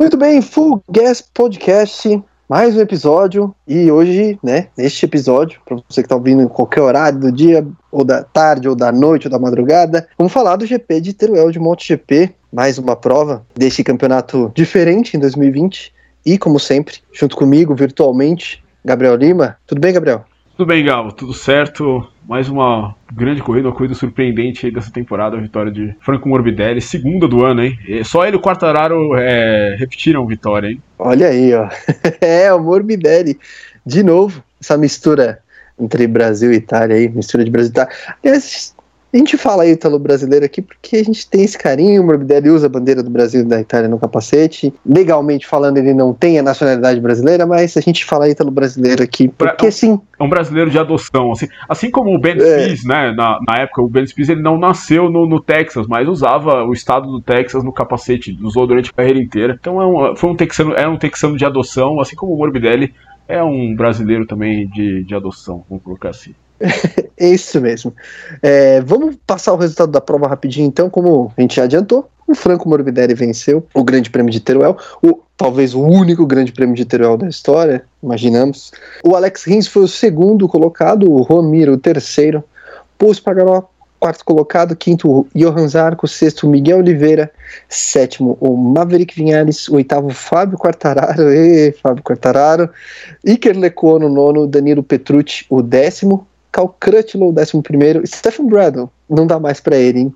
Muito bem, Full Gas Podcast, mais um episódio. E hoje, né, neste episódio, para você que está ouvindo em qualquer horário do dia, ou da tarde, ou da noite, ou da madrugada, vamos falar do GP de Teruel de MotoGP, mais uma prova deste campeonato diferente em 2020. E, como sempre, junto comigo, virtualmente, Gabriel Lima. Tudo bem, Gabriel? Tudo bem, Galo, tudo certo. Mais uma grande corrida, uma corrida surpreendente aí dessa temporada, a vitória de Franco Morbidelli, segunda do ano, hein? Só ele e o Quartararo é, repetiram vitória, hein? Olha aí, ó. é, o Morbidelli. De novo, essa mistura entre Brasil e Itália aí, mistura de Brasil e Itália. Aliás, a gente fala ítalo brasileiro aqui porque a gente tem esse carinho. O Morbidelli usa a bandeira do Brasil e da Itália no capacete. Legalmente falando, ele não tem a nacionalidade brasileira, mas a gente fala ítalo brasileiro aqui porque é sim. É um brasileiro de adoção. Assim, assim como o Ben é. Spies, né? Na, na, época, o Ben Spies ele não nasceu no, no, Texas, mas usava o estado do Texas no capacete, usou durante a carreira inteira. Então é um, foi um texano, é um texano de adoção, assim como o Morbidelli é um brasileiro também de, de adoção, vamos colocar assim. É isso mesmo. É, vamos passar o resultado da prova rapidinho, então, como a gente já adiantou. O Franco Morbidelli venceu o Grande Prêmio de Teruel, o, talvez o único Grande Prêmio de Teruel da história, imaginamos. O Alex Rins foi o segundo colocado, o Romiro o terceiro, Paul Spagaró quarto colocado, quinto Johan Zarco, sexto Miguel Oliveira, sétimo o Maverick Vinhares, oitavo Fábio Quartararo, e Fábio Quartararo, Iker Lecono, nono, Danilo Petrucci, o décimo, Cal Crutchlow, 11. Stephen Bradle, não dá mais para ele, hein?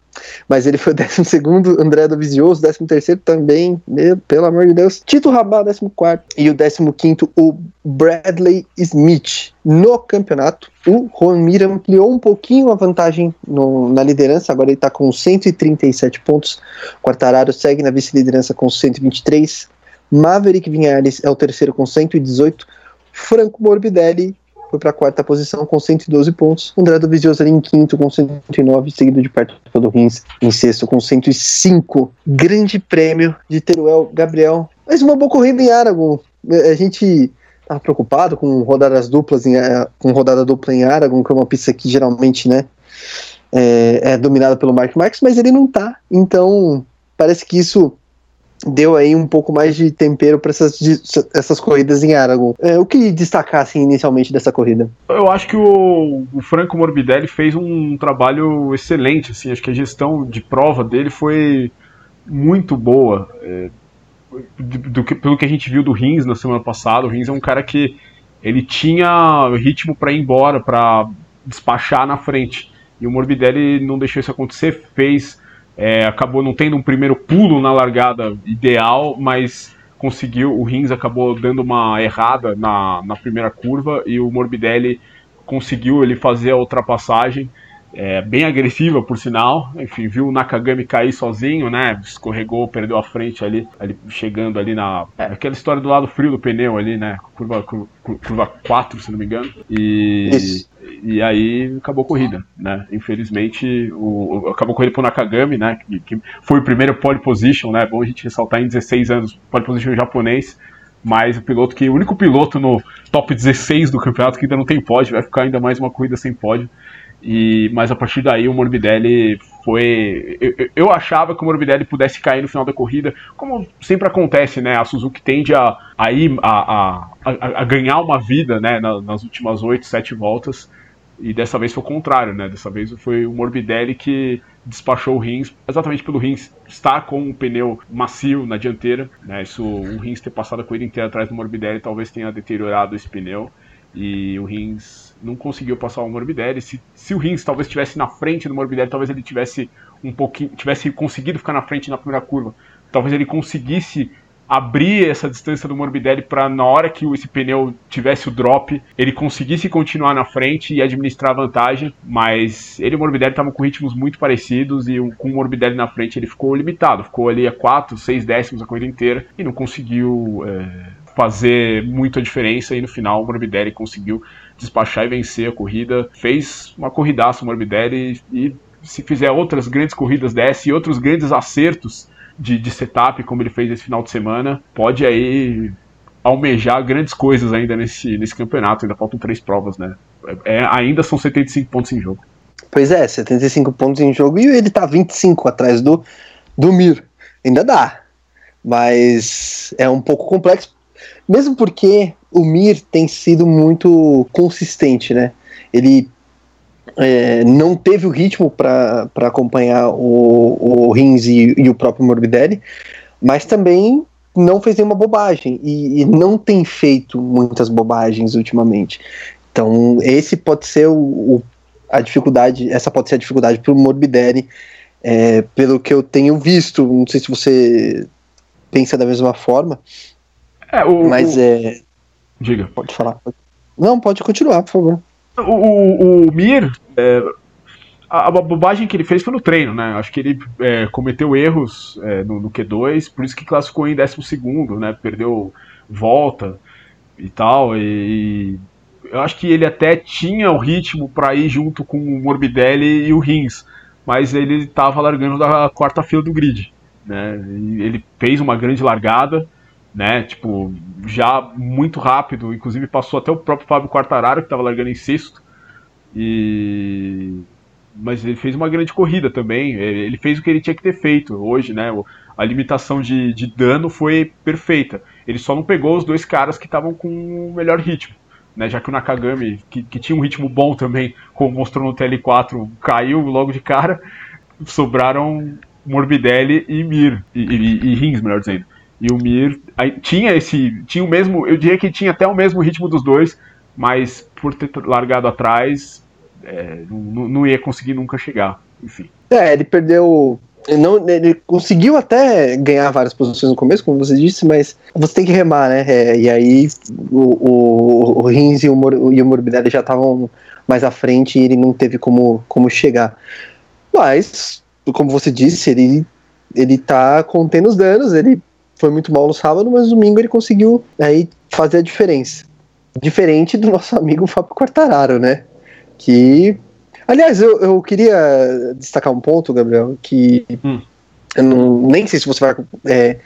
Mas ele foi o 12. André do Vizioso, 13 também, meu, pelo amor de Deus. Tito Rabá, 14. E o 15, o Bradley Smith. No campeonato, o Juan Mir ampliou um pouquinho a vantagem no, na liderança, agora ele está com 137 pontos. Quartararo segue na vice-liderança com 123. Maverick Vinhares é o terceiro com 118. Franco Morbidelli foi para a quarta posição com 112 pontos. André do Vizioso ali em quinto com 109, seguido de perto pelo Rins em sexto com 105. Grande prêmio de Teruel Gabriel. Mas uma boa corrida em Aragon. É, a gente estava preocupado com rodadas duplas em, é, com rodada dupla em Aragon, que é uma pista que geralmente, né, é, é dominada pelo Mark Marques, mas ele não tá. Então, parece que isso deu aí um pouco mais de tempero para essas, essas corridas em Aragon. É, o que destacar assim, inicialmente dessa corrida? Eu acho que o, o, Franco Morbidelli fez um trabalho excelente. Assim, acho que a gestão de prova dele foi muito boa. É, do, do, pelo que a gente viu do Rins na semana passada, o Rins é um cara que ele tinha ritmo para ir embora, para despachar na frente. E o Morbidelli não deixou isso acontecer, fez é, acabou não tendo um primeiro pulo na largada ideal, mas conseguiu. O Rins acabou dando uma errada na, na primeira curva e o Morbidelli conseguiu ele fazer a ultrapassagem. É, bem agressiva, por sinal. Enfim, viu o Nakagami cair sozinho, né? Escorregou, perdeu a frente ali, ali chegando ali na. É, aquela história do lado frio do pneu ali, né? Curva, curva, curva 4, se não me engano. E. Isso e aí acabou a corrida, né? Infelizmente, o, acabou a corrida pro Nakagami, né? Que, que, foi o primeiro pole position, né? Bom a gente ressaltar em 16 anos, pole position japonês, mas o piloto que o único piloto no top 16 do campeonato que ainda não tem pódio, vai ficar ainda mais uma corrida sem pódio. E, mas a partir daí o Morbidelli foi. Eu, eu, achava que o Morbidelli pudesse cair no final da corrida, como sempre acontece, né? A Suzuki tende a, a, ir, a, a, a ganhar uma vida né? nas últimas 8, 7 voltas. E dessa vez foi o contrário, né? Dessa vez foi o Morbidelli que despachou o Rins, exatamente pelo Rins estar com um pneu macio na dianteira, né? Isso, o Rins ter passado a corrida inteira atrás do Morbidelli talvez tenha deteriorado esse pneu e o Rins não conseguiu passar o Morbidelli. Se, se o Rins talvez estivesse na frente do Morbidelli, talvez ele tivesse um pouquinho, tivesse conseguido ficar na frente na primeira curva. Talvez ele conseguisse abrir essa distância do Morbidelli para na hora que esse pneu tivesse o drop, ele conseguisse continuar na frente e administrar a vantagem, mas ele e o Morbidelli estavam com ritmos muito parecidos e com o Morbidelli na frente ele ficou limitado, ficou ali a 4, 6 décimos a corrida inteira e não conseguiu é, fazer muita diferença e no final o Morbidelli conseguiu despachar e vencer a corrida. Fez uma corridaça o Morbidelli e se fizer outras grandes corridas dessa e outros grandes acertos de, de setup, como ele fez esse final de semana, pode aí almejar grandes coisas ainda nesse, nesse campeonato. Ainda faltam três provas, né? É, ainda são 75 pontos em jogo. Pois é, 75 pontos em jogo e ele tá 25 atrás do, do Mir. Ainda dá. mas é um pouco complexo, mesmo porque o Mir tem sido muito consistente, né? Ele é, não teve o ritmo para acompanhar o, o Rins e, e, o próprio Morbidelli, mas também não fez nenhuma bobagem e, e, não tem feito muitas bobagens ultimamente. Então, esse pode ser o, o a dificuldade, essa pode ser a dificuldade para o Morbidelli, é, pelo que eu tenho visto. Não sei se você pensa da mesma forma. É, o, mas é. Diga. Pode falar. Não, pode continuar, por favor. O, o, o Mir, é, a, a, bobagem que ele fez foi no treino, né? Acho que ele é, cometeu erros é, no, no, Q2, por isso que classificou em 12, né? Perdeu volta e tal. E, eu acho que ele até tinha o ritmo para ir junto com o Morbidelli e o Rins, mas ele estava largando da quarta fila do grid. Né? E ele fez uma grande largada, né? Tipo, já muito rápido, inclusive passou até o próprio Fábio Quartararo, que estava largando em sexto. E mas ele fez uma grande corrida também. Ele fez o que ele tinha que ter feito hoje, né? A limitação de, de dano foi perfeita. Ele só não pegou os dois caras que estavam com o melhor ritmo. Né, já que o Nakagami, que, que tinha um ritmo bom também, como mostrou no TL4, caiu logo de cara, sobraram Morbidelli e Mir, e, e, e Rins, melhor dizendo. E o Mir tinha esse. Tinha o mesmo. Eu diria que tinha até o mesmo ritmo dos dois, mas por ter largado atrás, é, não, não ia conseguir nunca chegar. Enfim. É, ele perdeu ele, não, ele conseguiu até ganhar várias posições no começo, como você disse, mas você tem que remar, né? É, e aí o, o, o Rins e o, Mor, e o Morbidelli já estavam mais à frente e ele não teve como, como chegar. Mas, como você disse, ele, ele tá contendo os danos, ele foi muito mal no sábado, mas no domingo ele conseguiu aí fazer a diferença. Diferente do nosso amigo Fábio Quartararo, né? Que Aliás, eu, eu queria destacar um ponto, Gabriel, que hum. eu não, nem sei se você vai é,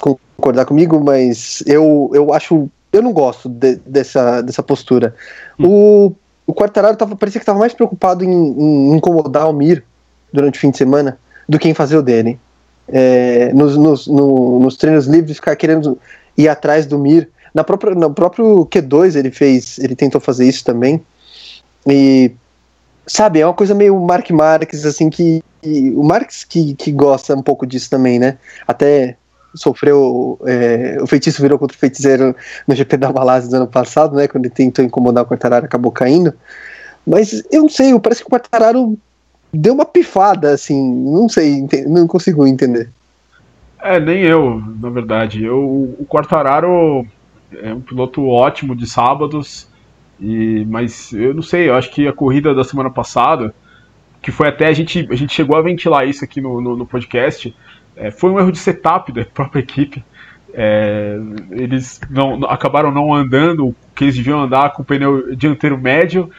concordar comigo, mas eu, eu acho. Eu não gosto de, dessa, dessa postura. Hum. O, o Quartararo tava, parecia que estava mais preocupado em, em, incomodar o Mir durante o fim de semana do que em fazer o dele. É, nos, nos, no, nos treinos livres, ficar querendo ir atrás do Mir. Na própria, no próprio Q2 ele fez, ele tentou fazer isso também. E Sabe, é uma coisa meio Mark Marques, assim, que. o Marx que, que gosta um pouco disso também, né? Até sofreu. É, o feitiço virou contra o feiticeiro no GP da Malásia do ano passado, né? Quando ele tentou incomodar o Quartararo acabou caindo. Mas eu não sei, parece que o Quartararo deu uma pifada, assim, não sei, não consigo entender. É, nem eu, na verdade. Eu, o Quartararo é um piloto ótimo de sábados. E, mas eu não sei, eu acho que a corrida da semana passada, que foi até a gente, a gente chegou a ventilar isso aqui no, no, no podcast, é, foi um erro de setup da própria equipe. É, eles não, acabaram não andando o que eles deviam andar com o pneu dianteiro médio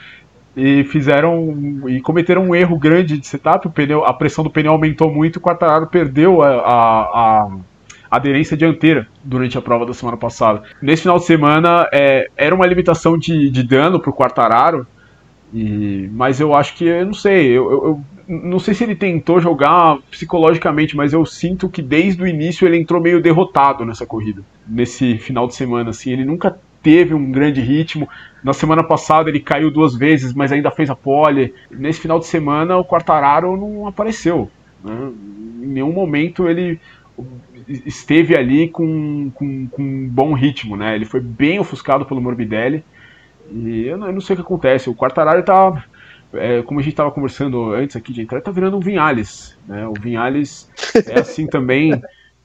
e fizeram e cometeram um erro grande de setup. O pneu, a pressão do pneu aumentou muito e o Quartararo perdeu a, a, a aderência dianteira durante a prova da semana passada. Nesse final de semana é, era uma limitação de, de dano para o Quartararo, e, mas eu acho que, eu não sei, eu, eu, eu, não sei se ele tentou jogar psicologicamente, mas eu sinto que desde o início ele entrou meio derrotado nessa corrida, nesse final de semana, assim, ele nunca teve um grande ritmo. Na semana passada ele caiu duas vezes, mas ainda fez a pole. Nesse final de semana o Quartararo não apareceu. Né? Em nenhum momento ele esteve ali com, com, com, um bom ritmo, né? Ele foi bem ofuscado pelo Morbidelli. E eu não, eu não sei o que acontece. O Quartararo tá. É, como a gente estava conversando antes aqui de entrar, tá virando um Vinhales. Né? O Vinhales é assim também.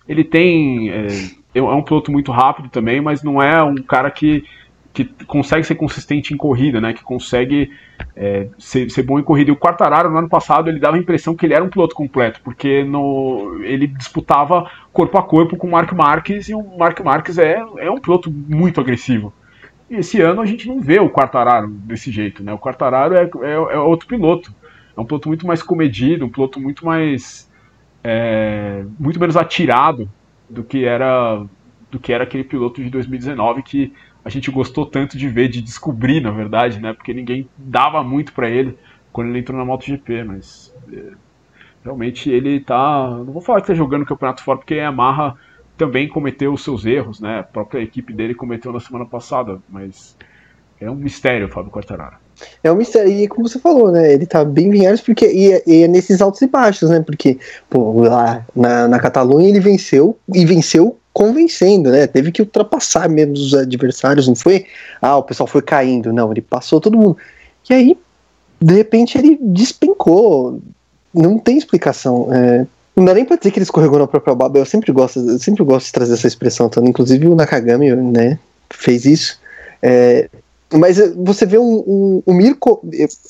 Ele tem. É, é um piloto muito rápido também, mas não é um cara que que consegue ser consistente em corrida, né? Que consegue é, ser, ser, bom em corrida. E o Quartararo, no ano passado, ele dava a impressão que ele era um piloto completo, porque no, ele disputava corpo a corpo com o Mark Marques, e o Mark Marques é, é um piloto muito agressivo. E esse ano a gente não vê o Quartararo desse jeito, né? O Quartararo é, é, é outro piloto. É um piloto muito mais comedido, um piloto muito mais. É, muito menos atirado do que era do que era aquele piloto de 2019 que a gente gostou tanto de ver, de descobrir, na verdade, né? Porque ninguém dava muito para ele quando ele entrou na MotoGP, mas é, realmente ele tá. Não vou falar que tá jogando o campeonato fora, porque a Yamaha também cometeu os seus erros, né? A própria equipe dele cometeu na semana passada, mas é um mistério, Fábio Quartararo. É um mistério, e como você falou, né? Ele tá bem vinhares porque e, é, e é nesses altos e baixos, né? Porque, pô, lá na, na Catalunha ele venceu e venceu convencendo, né? Teve que ultrapassar mesmo os adversários, não foi? Ah, o pessoal foi caindo, não, ele passou todo mundo. E aí, de repente, ele despencou. Não tem explicação. É, não dá nem pra dizer que ele escorregou na própria baba. Eu sempre gosto, eu sempre gosto de trazer essa expressão, então, inclusive o Nakagami, né, fez isso. É, mas você vê um, um, um Mirko,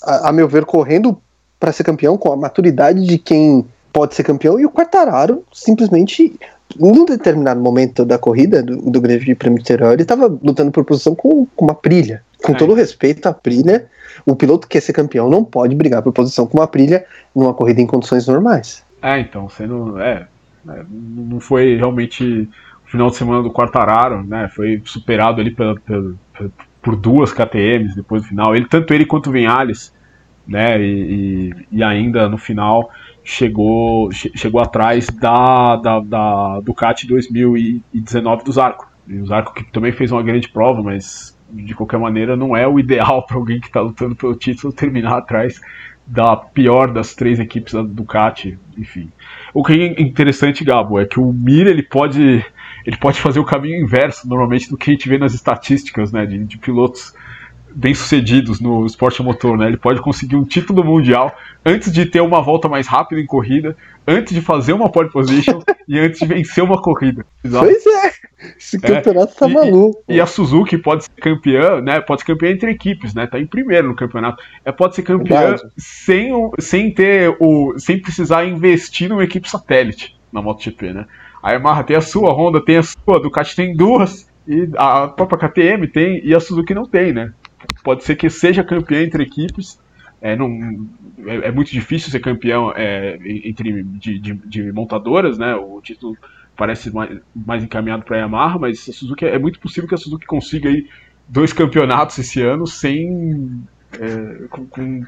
a, a meu ver, correndo para ser campeão com a maturidade de quem pode ser campeão e o Quartararo simplesmente num determinado momento da corrida do, do Grande Prêmio de ele estava lutando por posição com, com uma prilha. Com é. todo respeito à prilha, o piloto que quer ser campeão não pode brigar por posição com uma prilha numa corrida em condições normais. É, então, sendo. É, é não foi realmente o final de semana do Quartararo, né? Foi superado ali pela, pela, por duas KTMs depois do final. Ele, tanto ele quanto o Vinhales, né? E, e, e ainda no final chegou, chegou atrás da, da, da Ducati 2019 do Zarco. E o Zarco que também fez uma grande prova, mas de qualquer maneira não é o ideal para alguém que está lutando pelo título terminar atrás da pior das três equipes da Ducati, enfim. O que é interessante, Gabo, é que o Mir ele pode ele pode fazer o caminho inverso normalmente do que a gente vê nas estatísticas, né, de, de pilotos bem-sucedidos no esporte motor, né? Ele pode conseguir um título mundial antes de ter uma volta mais rápida em corrida, antes de fazer uma pole position e antes de vencer uma corrida. Exato. Pois é, esse é, campeonato é, tá e, maluco. E, a Suzuki pode ser campeã, né? Pode ser campeã entre equipes, né? Tá em primeiro no campeonato. É, pode ser campeã sem, sem ter o. sem precisar investir numa equipe satélite na MotoGP, né? A Yamaha tem a sua, a Honda tem a sua, a Ducati tem duas, e a própria KTM tem, e a Suzuki não tem, né? pode ser que seja campeão entre equipes. É, não, é, é muito difícil ser campeão é, entre de, de, de, montadoras, né? O título parece mais, mais encaminhado para a Yamaha, mas a Suzuki é muito possível que a Suzuki consiga aí dois campeonatos esse ano sem é, com, com,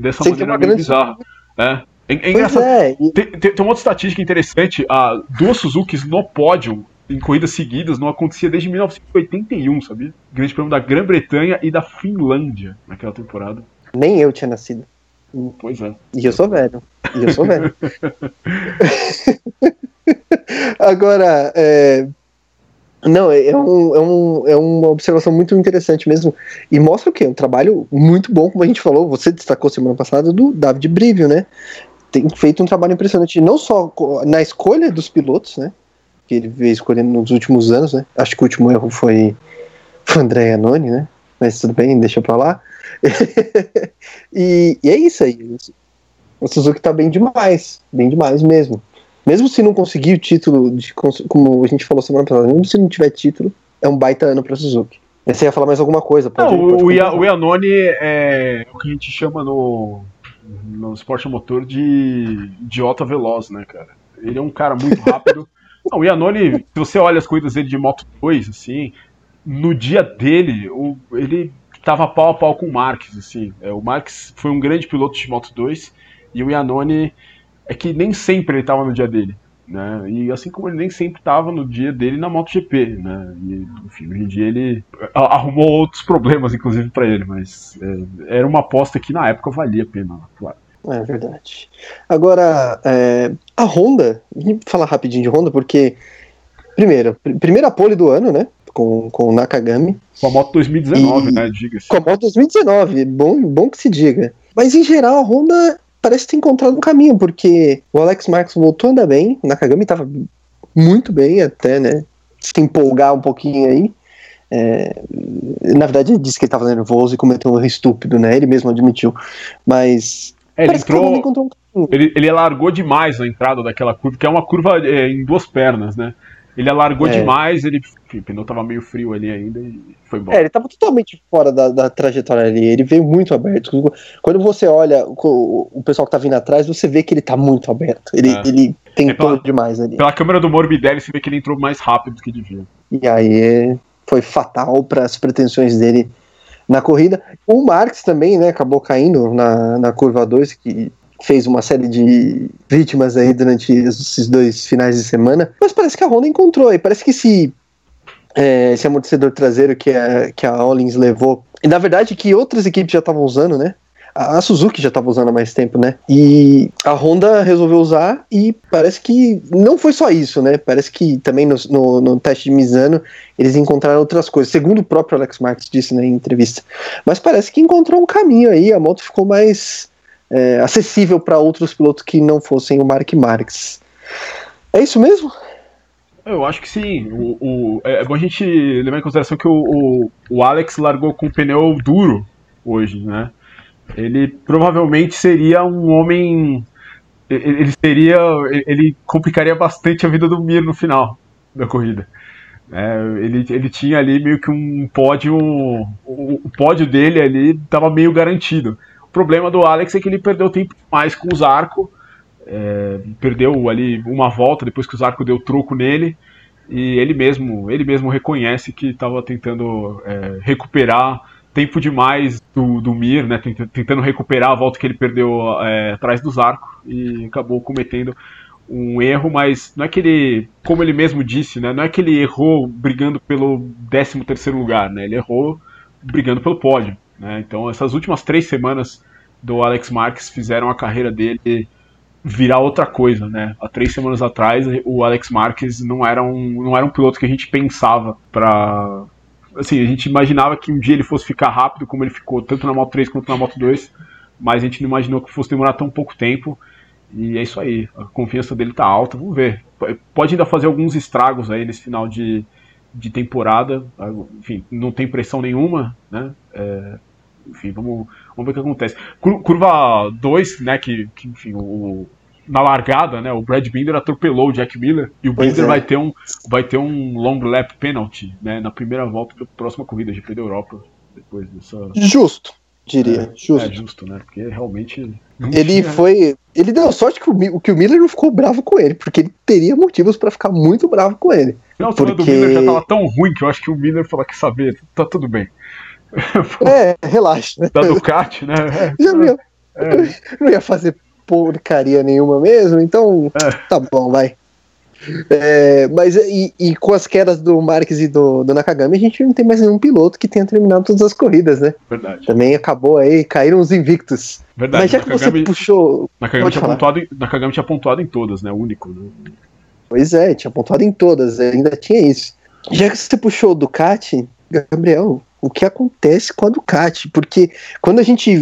dessa sem maneira meio bizarra. Né? É, é engraçado. É. Tem, tem, tem, uma outra estatística interessante: a, duas Suzukis no pódio em corridas seguidas não acontecia desde 1981, sabia? Grande Prêmio da Grã-Bretanha e da Finlândia naquela temporada. Nem eu tinha nascido. Pois é. E eu sou velho. E eu sou velho. Agora, é... não, é, um, é, um, é uma observação muito interessante mesmo. E mostra o quê? Um trabalho muito bom, como a gente falou, você destacou semana passada, do David Brivio, né? Tem feito um trabalho impressionante, não só na escolha dos pilotos, né? que ele veio escolhendo nos últimos anos, né? Acho que o último erro foi o André Anoni, né? Mas tudo bem, deixa pra lá. e, e, é isso aí. O Suzuki tá bem demais, bem demais mesmo. Mesmo se não conseguir o título, de, como a gente falou semana passada, mesmo se não tiver título, é um baita ano pra Suzuki. Você ia falar mais alguma coisa? Pode, não, pode o, o Iannone é o que a gente chama no, no esporte motor de idiota veloz, né, cara? Ele é um cara muito rápido. Não, o Iannone, se você olha as corridas dele de Moto 2, assim, no dia dele, o, ele estava pau a pau com o Marques, assim. É, o Marques foi um grande piloto de Moto 2 e o Iannone é que nem sempre ele estava no dia dele. Né? E assim como ele nem sempre estava no dia dele na MotoGP, né? E, enfim, hoje em dia ele arrumou outros problemas, inclusive, para ele, mas é, era uma aposta que na época valia a pena, claro. É verdade. Agora, é, a Honda, vou falar rapidinho de Honda, porque, primeiro, primeira pole do ano, né? Com, com o Nakagami. Com a moto 2019, e, né? Diga-se. Com a moto 2019, bom, bom que se diga. Mas em geral, a Honda parece ter encontrado um caminho, porque o Alex Marques voltou a andar bem, Nakagami estava muito bem até, né? Se empolgar um pouquinho aí. É, na verdade, ele disse que ele estava nervoso e cometeu um erro estúpido, né? Ele mesmo admitiu. Mas é, ele entrou. Um ele, ele alargou demais na entrada daquela curva, que é uma curva é, em duas pernas, né? Ele alargou é. demais, ele, enfim, o pneu tava meio frio ali ainda e foi bom. É, ele tava totalmente fora da, da, trajetória ali, ele veio muito aberto. Quando você olha o, o, pessoal que tá vindo atrás, você vê que ele tá muito aberto. Ele, é. ele tentou é demais ali. Pela câmera do Morbidelli, você vê que ele entrou mais rápido do que devia. E aí foi fatal para as pretensões dele na corrida. O Marx também, né, acabou caindo na, na curva 2, que fez uma série de vítimas aí durante esses dois finais de semana, mas parece que a Honda encontrou e parece que esse, é, esse amortecedor traseiro que a, que a Hollins levou, e na verdade que outras equipes já estavam usando, né? A Suzuki já estava usando há mais tempo, né? E a Honda resolveu usar e parece que não foi só isso, né? Parece que também no, no, no teste de Misano eles encontraram outras coisas, segundo o próprio Alex Marques disse na entrevista. Mas parece que encontrou um caminho aí, a moto ficou mais é, acessível para outros pilotos que não fossem o Mark Marques. É isso mesmo? Eu acho que sim. O, o, é, é bom a gente levar em consideração que o, o, o Alex largou com pneu duro hoje, né? Ele provavelmente seria um homem. Ele seria. Ele complicaria bastante a vida do Mir no final da corrida. É, ele, ele tinha ali meio que um pódio. O, o pódio dele ali estava meio garantido. O problema do Alex é que ele perdeu tempo mais com o Zarco. É, perdeu ali uma volta depois que o Zarco deu troco nele. E ele mesmo, ele mesmo reconhece que estava tentando é, recuperar tempo demais do, do Mir, né, tentando recuperar a volta que ele perdeu é, atrás do Zarco e acabou cometendo um erro, mas não é que ele, como ele mesmo disse, né, não é que ele errou brigando pelo 13 terceiro lugar, né, ele errou brigando pelo pódio. Né, então essas últimas três semanas do Alex Marques fizeram a carreira dele virar outra coisa, né? Há três semanas atrás, o Alex Marques não era um, não era um piloto que a gente pensava para assim, a gente imaginava que um dia ele fosse ficar rápido, como ele ficou tanto na Moto 3 quanto na Moto 2, mas a gente não imaginou que fosse demorar tão pouco tempo. E é isso aí, a confiança dele tá alta, vamos ver. Pode ainda fazer alguns estragos aí nesse final de, de temporada, enfim, não tem pressão nenhuma, né? É, enfim, vamos, vamos ver o que acontece. Curva 2, né, que, que enfim, o, na largada, né, o Brad Binder atropelou o Jack Miller e o pois Binder é. vai ter um vai ter um long lap penalty, né, na primeira volta da próxima corrida GP da Europa depois dessa Justo, diria, é, justo. É justo, né? Porque realmente ele tinha... foi, ele deu sorte que o, que o Miller não ficou bravo com ele, porque ele teria motivos para ficar muito bravo com ele. Não, porque... do Miller já tava tão ruim que eu acho que o Miller falou que saber, tá tudo bem. é, relaxa. Da Ducati, né? Já viu? É. Não ia fazer porcaria nenhuma mesmo, então é. tá bom, vai. É, mas e, e, com as quedas do Marques e do, do, Nakagami, a gente não tem mais nenhum piloto que tenha terminado todas as corridas, né? Verdade. Também acabou aí, caíram os invictos. Verdade. Mas já que Nakagami, você puxou. Nakagami tinha, pontuado em, Nakagami tinha pontuado em todas, né? O único. Né? Pois é, tinha pontuado em todas, ainda tinha isso. Já que você puxou o Ducati, Gabriel, o que acontece com a Ducati, porque quando a gente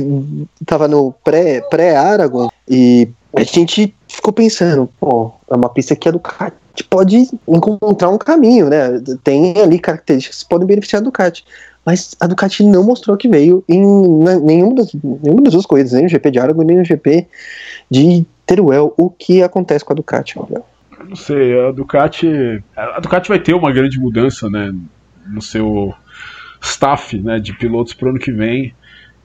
tava no pré-Aragon pré e a gente ficou pensando, pô, é uma pista que a Ducati pode encontrar um caminho, né? Tem ali características que podem beneficiar a Ducati. Mas a Ducati não mostrou que veio em nenhuma das, nenhuma das duas corridas, nem no GP de Aragon, nem no GP de Teruel. O que acontece com a Ducati, Gabriel? Não sei, a Ducati. A Ducati vai ter uma grande mudança, né? No seu staff né, de pilotos para o ano que vem.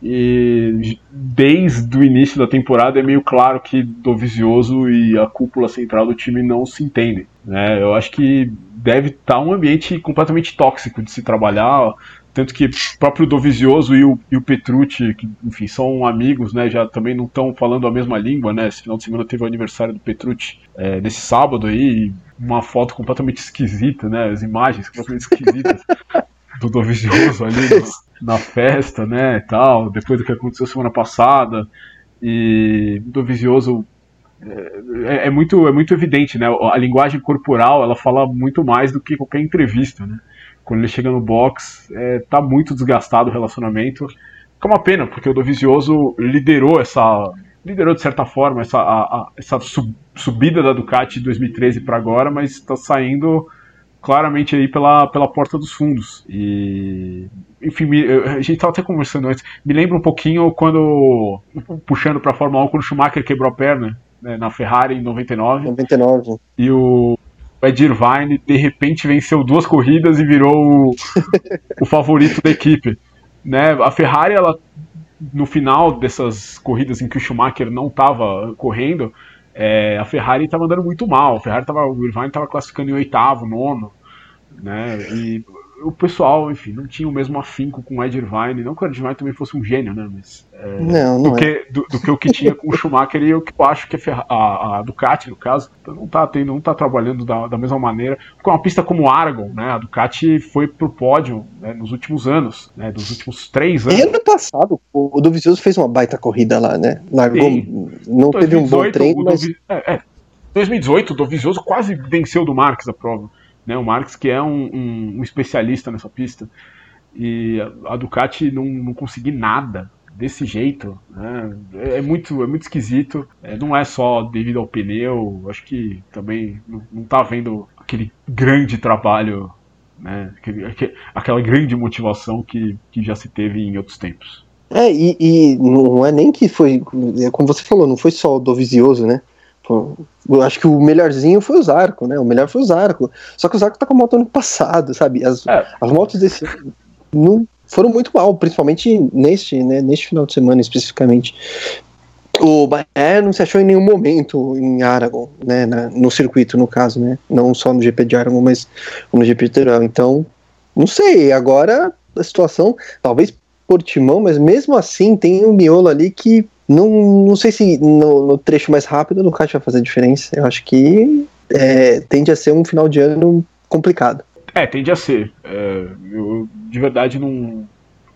E desde o início da temporada é meio claro que Dovizioso e a cúpula central do time não se entendem. Né? Eu acho que deve estar tá um ambiente completamente tóxico de se trabalhar. Tanto que o próprio Dovizioso e o, e o Petrucci, que enfim, são amigos, né, já também não estão falando a mesma língua, né? Esse final de semana teve o aniversário do Petrucci é, nesse sábado aí, uma foto completamente esquisita, né? As imagens completamente esquisitas do Dovizioso ali na festa, né, e tal, depois do que aconteceu semana passada, e o Dovizioso é, é, muito, é muito evidente, né, a linguagem corporal, ela fala muito mais do que qualquer entrevista, né, quando ele chega no box, é, tá muito desgastado o relacionamento, que é uma pena, porque o Dovizioso liderou essa liderou de certa forma essa, a, a, essa sub, subida da Ducati de 2013 para agora, mas está saindo claramente aí pela, pela porta dos fundos. E, enfim, me, a gente estava até conversando antes. Me lembra um pouquinho quando, puxando para a Fórmula 1, quando o Schumacher quebrou a perna né, na Ferrari em 99. 99. E o Ed Irvine, de repente, venceu duas corridas e virou o, o favorito da equipe. Né? A Ferrari, ela, no final dessas corridas em que o Schumacher não estava correndo, é, a Ferrari estava andando muito mal. A Ferrari tava, o Irvine estava classificando em oitavo, nono, né? E o pessoal, enfim, não tinha o mesmo afinco com o Ed Irvine. Não que o Ed Irvine também fosse um gênio, né? Mas, é, não, não do, é. que, do, do, que o que tinha com o Schumacher e o que eu acho que a, a, a Ducati, no caso, não tá, tendo, não tá trabalhando da, da mesma maneira. Com uma pista como Aragon, né? A Ducati foi pro pódio né, nos últimos anos, né? Dos últimos três anos. E ano passado, o, o Dovizioso fez uma baita corrida lá, né? Largou, Sim. não 2018, teve um bom treino, mas... É, é, 2018, o Dovizioso quase venceu do Marques a prova. Né? O Marques, que é um, um, um especialista nessa pista. E a, Ducati não, não conseguiu nada desse jeito. Né? É, é, muito, é muito esquisito. É, não é só devido ao pneu. Acho que também não, não tá vendo aquele grande trabalho, né? Aquele, aquela grande motivação que, que já se teve em outros tempos. É, e, e não é nem que foi, é como você falou, não foi só o Dovizioso, né? Eu acho que o melhorzinho foi o Zarco, né? O melhor foi o Zarco. Só que o Zarco tá com a moto ano passado, sabe? As, é. as motos desse não foram muito mal, principalmente neste, né, neste final de semana especificamente. O Bahia não se achou em nenhum momento em Aragon, né, na, no circuito, no caso, né, não só no GP de Aragon, mas no GP de Teruel. Então, não sei, agora a situação, talvez por timão, mas mesmo assim tem um miolo ali que não, não sei se no, no trecho mais rápido no kart vai fazer diferença. Eu acho que é, tende a ser um final de ano complicado. É, tende a ser. É, eu de verdade não.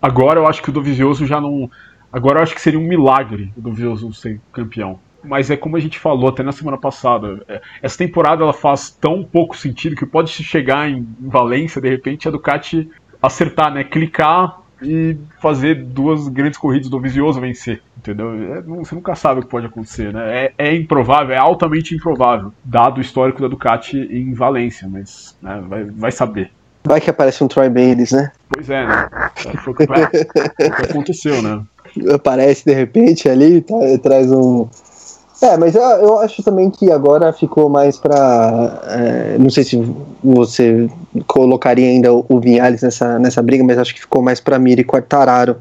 Agora eu acho que o Dovizioso já não. Agora eu acho que seria um milagre o Dovizioso ser campeão. Mas é como a gente falou até na semana passada. É, essa temporada ela faz tão pouco sentido que pode chegar em Valência, de repente, a Ducati acertar, né? Clicar e fazer duas grandes corridas do Vizioso vencer, entendeu? É, você nunca sabe o que pode acontecer, né? É, é, improvável, é altamente improvável, dado o histórico da Ducati em Valência, mas né, vai, vai saber. Vai que aparece um Troy Bayliss, né? Pois é, né? Foi o que, aconteceu, né? Aparece de repente ali, tá, traz um, é, mas eu, eu acho também que agora ficou mais para. É, não sei se você colocaria ainda o, o Vinhales nessa, nessa briga, mas acho que ficou mais para Miri e Quartararo.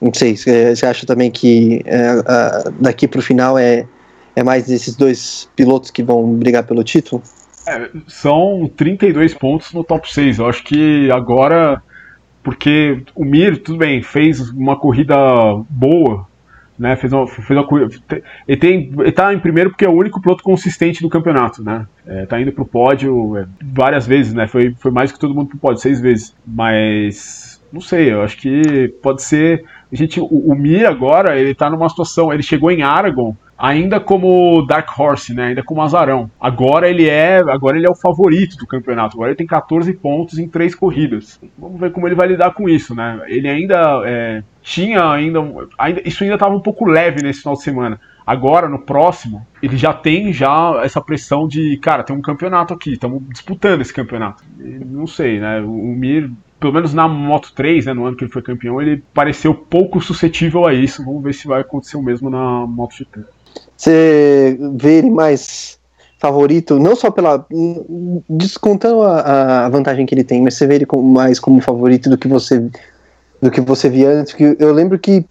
Não sei, você acha também que é, a, daqui para o final é, é mais esses dois pilotos que vão brigar pelo título? É, são 32 pontos no top 6. Eu acho que agora. Porque o Mir, tudo bem, fez uma corrida boa né? Fez uma, fez uma ele, tem, ele tá em primeiro porque é o único piloto consistente do campeonato, né? É, tá indo pro pódio é, várias vezes, né? Foi, foi mais que todo mundo pro pódio, seis vezes. Mas não sei, eu acho que pode ser. A gente, o, o Mi agora, ele tá numa situação. Ele chegou em Aragon ainda como Dark Horse, né? Ainda como azarão. Agora ele é, agora ele é o favorito do campeonato. Agora ele tem 14 pontos em três corridas. Vamos ver como ele vai lidar com isso, né? Ele ainda é, tinha ainda, ainda isso ainda estava um pouco leve nesse final de semana. Agora, no próximo, ele já tem já essa pressão de, cara, tem um campeonato aqui, estamos disputando esse campeonato. Não sei, né? O Mir pelo menos na Moto 3, né, no ano que ele foi campeão, ele pareceu pouco suscetível a isso. Vamos ver se vai acontecer o mesmo na MotoGP. Você vê ele mais favorito, não só pela. descontando a, a vantagem que ele tem, mas você vê ele como, mais como favorito do que você do que você via antes. Que eu lembro que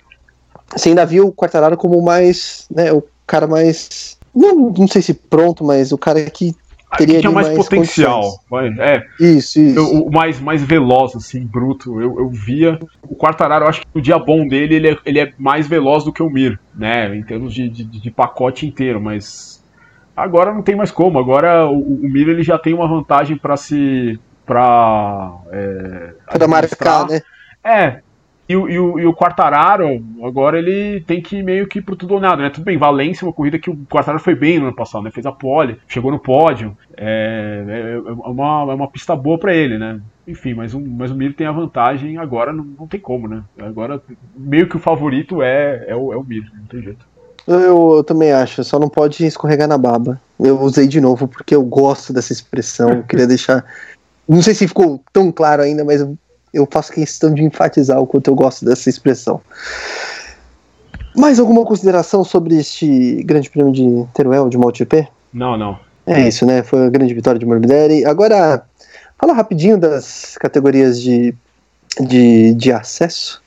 você ainda viu o Quartararo como mais. Né, o cara mais. Não, não sei se pronto, mas o cara que teria tinha mais, mais potencial. É, isso, isso. Eu, o mais, mais veloz, assim, bruto. Eu, eu via. O Quartararo, eu acho que o dia bom dele, ele é, ele é mais veloz do que o Mir, né? Em termos de, de, de pacote inteiro, mas. Agora não tem mais como. Agora o, o Mir ele já tem uma vantagem para se. para. É, para marcar, né? É, e o, e, o, e o Quartararo, agora ele tem que ir meio que pro tudo ou nada, né? Tudo bem, Valência, uma corrida que o Quartararo foi bem no ano passado, né? Fez a pole, chegou no pódio. É, é, é uma, é uma pista boa para ele, né? Enfim, mas, um, mas o Mir tem a vantagem, agora não, não tem como, né? Agora, meio que o favorito é, é, o, é o Mir, não tem jeito. Eu, eu, também acho, só não pode escorregar na baba. Eu usei de novo porque eu gosto dessa expressão, eu queria deixar. Não sei se ficou tão claro ainda, mas eu faço questão de enfatizar o quanto eu gosto dessa expressão. Mais alguma consideração sobre este grande prêmio de Teruel de MotoGP? Não, não. É isso, né? Foi a grande vitória de Morbidelli. Agora, fala rapidinho das categorias de, de, de acesso.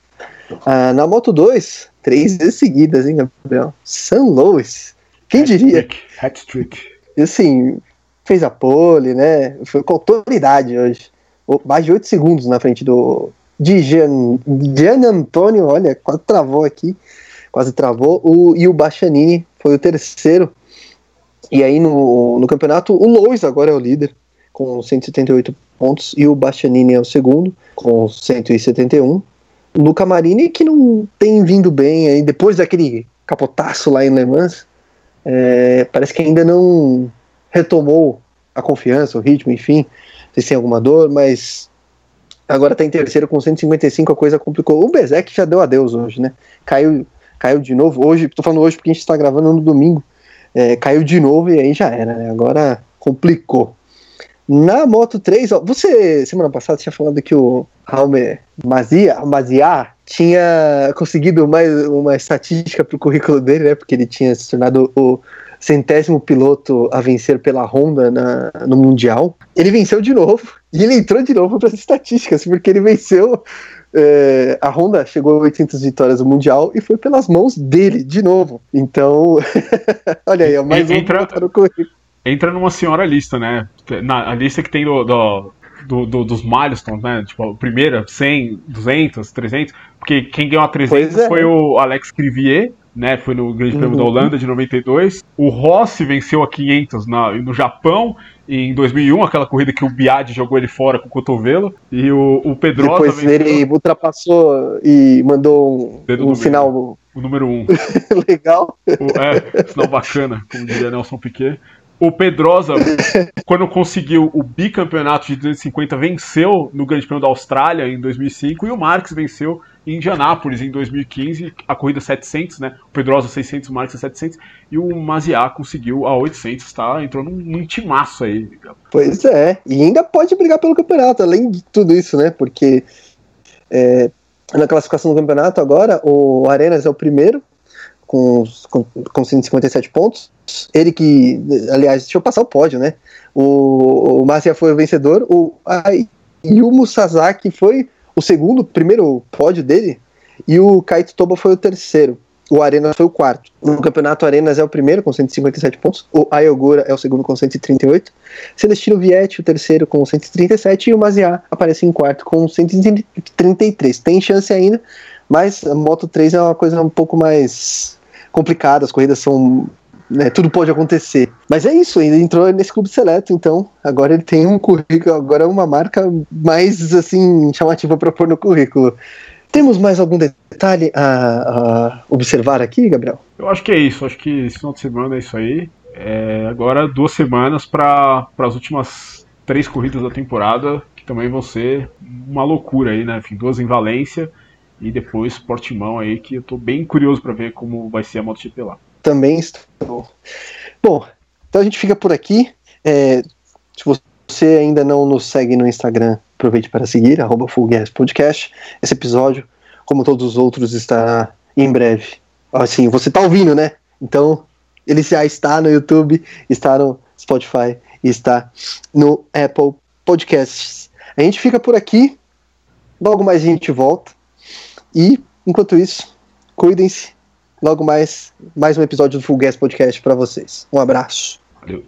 Ah, na Moto 2, três vezes seguidas, hein, Gabriel? San Louis. Quem diria? Hat-trick. Assim, fez a pole, né? Foi com autoridade hoje mais de 8 segundos na frente do de Gian, Antônio, olha, quase travou aqui, quase travou, o, e o Bastianini foi o terceiro. E aí no, no campeonato, o Lois agora é o líder, com 178 pontos, e o Bastianini é o segundo, com 171. O Luca Marini, que não tem vindo bem aí, depois daquele capotaço lá em Le Mans, é, parece que ainda não retomou a confiança, o ritmo, enfim, se tem alguma dor, mas agora está em terceiro com 155, a coisa complicou. O Bezek já deu adeus hoje, né? Caiu, caiu de novo. Hoje, tô falando hoje porque a gente está gravando no domingo. É, caiu de novo e aí já era, né? Agora complicou. Na Moto 3, ó, você, semana passada, tinha falado que o Raume Mazia, Mazia tinha conseguido mais uma estatística para o currículo dele, né? Porque ele tinha se tornado o centésimo piloto a vencer pela Honda na, no Mundial. Ele venceu de novo e ele entrou de novo para as estatísticas, porque ele venceu. É, a Honda chegou a 800 vitórias no Mundial e foi pelas mãos dele, de novo. Então, olha aí, mais entra, um no currículo. Entra numa senhora lista, né? Na, a lista que tem do, do, do, do, dos milestones, né? Tipo, a primeira, 100, 200, 300. Porque quem ganhou a 300 é. foi o Alex Crivier, né? Foi no Grande Prêmio uhum. da Holanda de 92. O Rossi venceu a 500 na, no Japão em 2001, aquela corrida que o Biad jogou ele fora com o cotovelo. E o, o Pedrosa Depois venceu... ele ultrapassou e mandou um, um sinal. O número 1. Um. Legal. O, é, sinal bacana, como diria Nelson Piquet. O Pedrosa, quando conseguiu o bicampeonato de 250, venceu no Grande Prêmio da Austrália em 2005 e o Marques venceu em Indianápolis em 2015, a corrida 700, né? O Pedrosa 600, o Marques 700 e o Maziá conseguiu a 800, tá? Entrou num, num timaço aí. Pois é, e ainda pode brigar pelo campeonato, além de tudo isso, né? Porque é, na classificação do campeonato agora, o Arenas é o primeiro com, com, com 157 pontos. Ele que, aliás, deixa eu passar o pódio, né? O, o Masia foi o vencedor, o Yumu Sasaki foi o segundo, primeiro pódio dele, e o Kaito Toba foi o terceiro. O Arenas foi o quarto. No campeonato, Arenas é o primeiro com 157 pontos. O Ayogura é o segundo com 138. Celestino Vietti, o terceiro com 137. E o Maziá aparece em quarto com 133. Tem chance ainda, mas a Moto 3 é uma coisa um pouco mais complicada. As corridas são né, tudo pode acontecer. Mas é isso, ele entrou nesse clube seleto, então agora ele tem um currículo, agora é uma marca mais assim chamativa para pôr no currículo. Temos mais algum detalhe a, a, observar aqui, Gabriel? Eu acho que é isso, acho que esse final de semana é isso aí. É, agora duas semanas para as últimas três corridas da temporada, que também vão ser uma loucura aí, né? Enfim, duas em Valência e depois Portimão aí, que eu estou bem curioso para ver como vai ser a MotoGP lá também estou. Bom, então a gente fica por aqui. É, se você ainda não nos segue no Instagram, aproveite para seguir, arroba Podcast. Esse episódio, como todos os outros, está em breve. Assim, você está ouvindo, né? Então, ele já está no YouTube, está no Spotify e está no Apple Podcasts. A gente fica por aqui. Logo mais a gente volta. E, enquanto isso, cuidem-se logo mais, mais um episódio do Full Gas Podcast para vocês. Um abraço. Valeu.